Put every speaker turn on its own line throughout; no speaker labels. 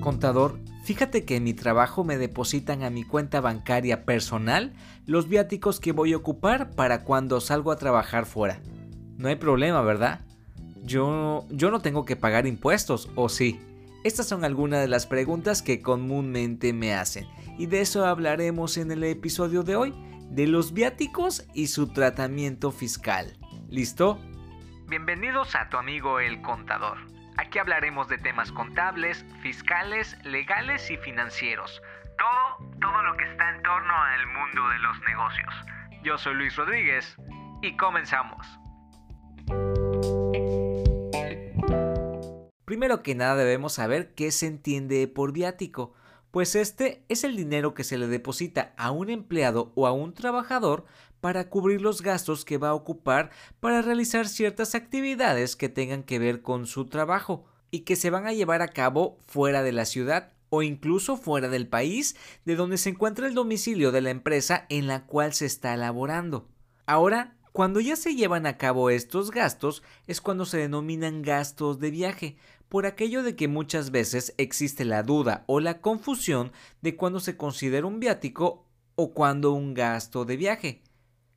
Contador, fíjate que en mi trabajo me depositan a mi cuenta bancaria personal los viáticos que voy a ocupar para cuando salgo a trabajar fuera. No hay problema, ¿verdad? Yo, yo no tengo que pagar impuestos, ¿o sí? Estas son algunas de las preguntas que comúnmente me hacen y de eso hablaremos en el episodio de hoy, de los viáticos y su tratamiento fiscal. ¿Listo? Bienvenidos a tu amigo el contador. Aquí hablaremos de temas contables, fiscales, legales y financieros. Todo, todo lo que está en torno al mundo de los negocios. Yo soy Luis Rodríguez y comenzamos. Primero que nada debemos saber qué se entiende por viático, pues este es el dinero que se le deposita a un empleado o a un trabajador para cubrir los gastos que va a ocupar para realizar ciertas actividades que tengan que ver con su trabajo y que se van a llevar a cabo fuera de la ciudad o incluso fuera del país de donde se encuentra el domicilio de la empresa en la cual se está elaborando. Ahora, cuando ya se llevan a cabo estos gastos es cuando se denominan gastos de viaje, por aquello de que muchas veces existe la duda o la confusión de cuándo se considera un viático o cuando un gasto de viaje.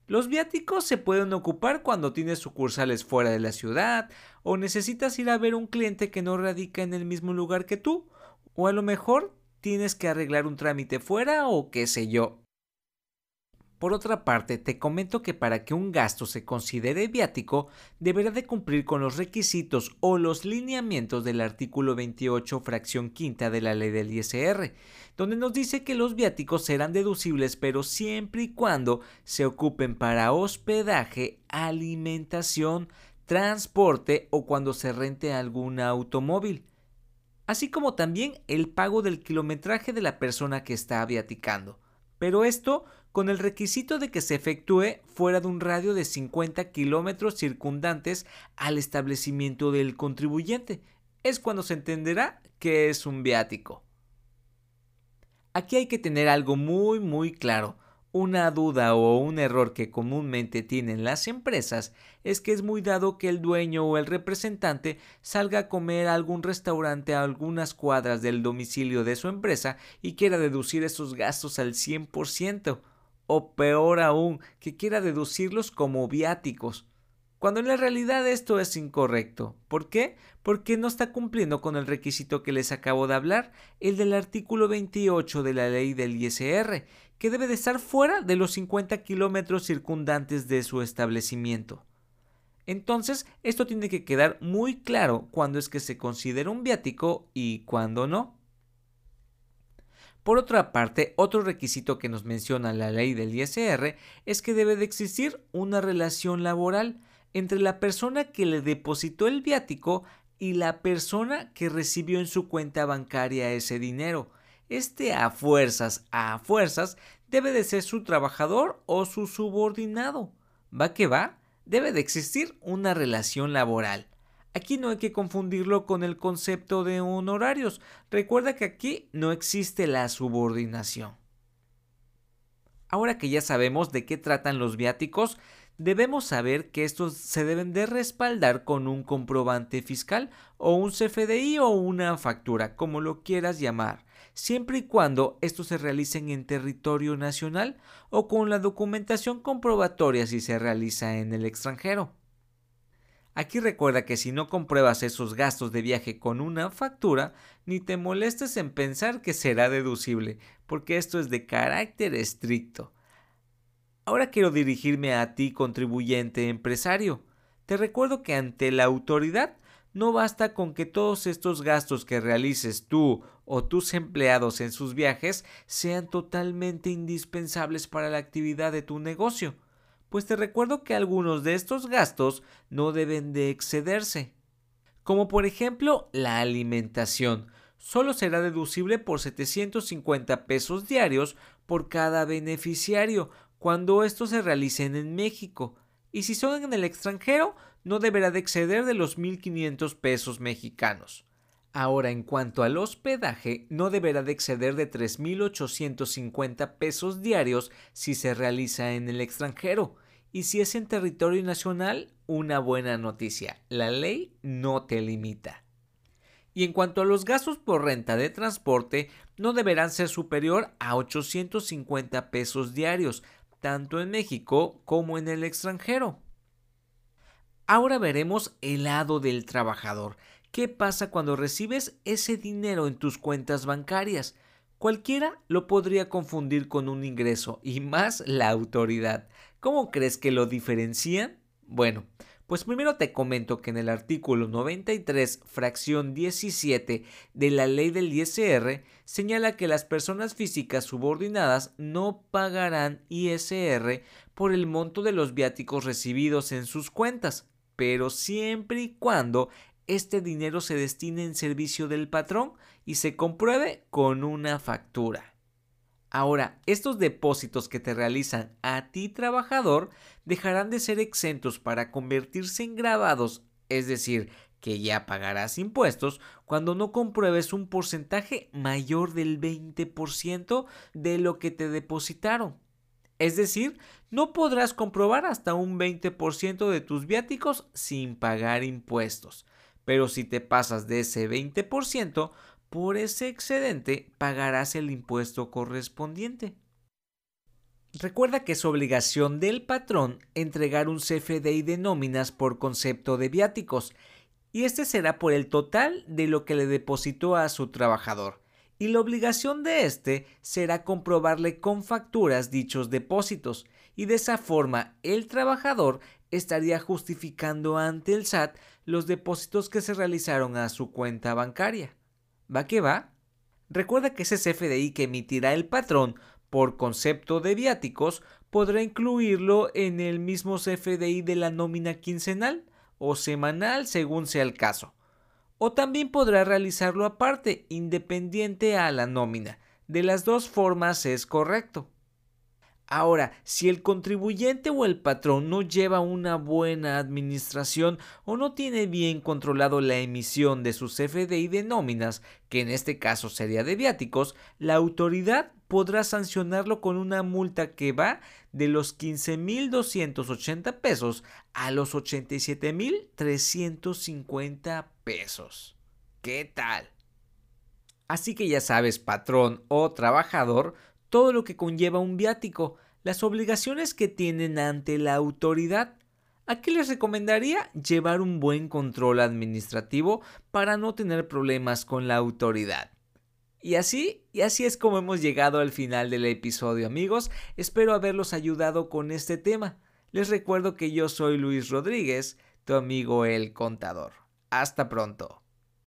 Los viáticos se pueden ocupar cuando tienes sucursales fuera de la ciudad o necesitas ir a ver un cliente que no radica en el mismo lugar que tú o a lo mejor tienes que arreglar un trámite fuera o qué sé yo. Por otra parte, te comento que para que un gasto se considere viático, deberá de cumplir con los requisitos o los lineamientos del artículo 28, fracción quinta de la ley del ISR, donde nos dice que los viáticos serán deducibles, pero siempre y cuando se ocupen para hospedaje, alimentación, transporte o cuando se rente algún automóvil así como también el pago del kilometraje de la persona que está viaticando. Pero esto con el requisito de que se efectúe fuera de un radio de 50 kilómetros circundantes al establecimiento del contribuyente. Es cuando se entenderá que es un viático. Aquí hay que tener algo muy muy claro. Una duda o un error que comúnmente tienen las empresas es que es muy dado que el dueño o el representante salga a comer a algún restaurante a algunas cuadras del domicilio de su empresa y quiera deducir esos gastos al 100% o peor aún, que quiera deducirlos como viáticos, cuando en la realidad esto es incorrecto. ¿Por qué? Porque no está cumpliendo con el requisito que les acabo de hablar, el del artículo 28 de la ley del ISR, que debe de estar fuera de los 50 kilómetros circundantes de su establecimiento. Entonces, esto tiene que quedar muy claro cuando es que se considera un viático y cuando no. Por otra parte, otro requisito que nos menciona la ley del ISR es que debe de existir una relación laboral entre la persona que le depositó el viático y la persona que recibió en su cuenta bancaria ese dinero. Este a fuerzas, a fuerzas, debe de ser su trabajador o su subordinado. ¿Va que va? Debe de existir una relación laboral. Aquí no hay que confundirlo con el concepto de honorarios. Recuerda que aquí no existe la subordinación. Ahora que ya sabemos de qué tratan los viáticos, debemos saber que estos se deben de respaldar con un comprobante fiscal o un CFDI o una factura, como lo quieras llamar, siempre y cuando estos se realicen en territorio nacional o con la documentación comprobatoria si se realiza en el extranjero. Aquí recuerda que si no compruebas esos gastos de viaje con una factura, ni te molestes en pensar que será deducible, porque esto es de carácter estricto. Ahora quiero dirigirme a ti, contribuyente empresario. Te recuerdo que ante la autoridad no basta con que todos estos gastos que realices tú o tus empleados en sus viajes sean totalmente indispensables para la actividad de tu negocio pues te recuerdo que algunos de estos gastos no deben de excederse. Como por ejemplo la alimentación, solo será deducible por 750 pesos diarios por cada beneficiario cuando estos se realicen en México, y si son en el extranjero no deberá de exceder de los 1.500 pesos mexicanos. Ahora, en cuanto al hospedaje, no deberá de exceder de 3.850 pesos diarios si se realiza en el extranjero, y si es en territorio nacional, una buena noticia. La ley no te limita. Y en cuanto a los gastos por renta de transporte, no deberán ser superior a 850 pesos diarios, tanto en México como en el extranjero. Ahora veremos el lado del trabajador. ¿Qué pasa cuando recibes ese dinero en tus cuentas bancarias? Cualquiera lo podría confundir con un ingreso, y más la autoridad. ¿Cómo crees que lo diferencian? Bueno, pues primero te comento que en el artículo 93, fracción 17 de la ley del ISR, señala que las personas físicas subordinadas no pagarán ISR por el monto de los viáticos recibidos en sus cuentas, pero siempre y cuando este dinero se destine en servicio del patrón y se compruebe con una factura. Ahora, estos depósitos que te realizan a ti trabajador dejarán de ser exentos para convertirse en grabados, es decir, que ya pagarás impuestos cuando no compruebes un porcentaje mayor del 20% de lo que te depositaron. Es decir, no podrás comprobar hasta un 20% de tus viáticos sin pagar impuestos. Pero si te pasas de ese 20%, por ese excedente pagarás el impuesto correspondiente. Recuerda que es obligación del patrón entregar un CFDI de nóminas por concepto de viáticos, y este será por el total de lo que le depositó a su trabajador, y la obligación de este será comprobarle con facturas dichos depósitos, y de esa forma el trabajador estaría justificando ante el SAT los depósitos que se realizaron a su cuenta bancaria. ¿Va que va? Recuerda que ese CFDI que emitirá el patrón por concepto de viáticos podrá incluirlo en el mismo CFDI de la nómina quincenal o semanal según sea el caso. O también podrá realizarlo aparte, independiente a la nómina. De las dos formas es correcto. Ahora, si el contribuyente o el patrón no lleva una buena administración o no tiene bien controlado la emisión de sus CFDI de nóminas, que en este caso sería de viáticos, la autoridad podrá sancionarlo con una multa que va de los 15.280 pesos a los 87.350 pesos. ¿Qué tal? Así que ya sabes, patrón o trabajador, todo lo que conlleva un viático, las obligaciones que tienen ante la autoridad. ¿A qué les recomendaría? Llevar un buen control administrativo para no tener problemas con la autoridad. Y así, y así es como hemos llegado al final del episodio amigos, espero haberlos ayudado con este tema. Les recuerdo que yo soy Luis Rodríguez, tu amigo el contador. Hasta pronto.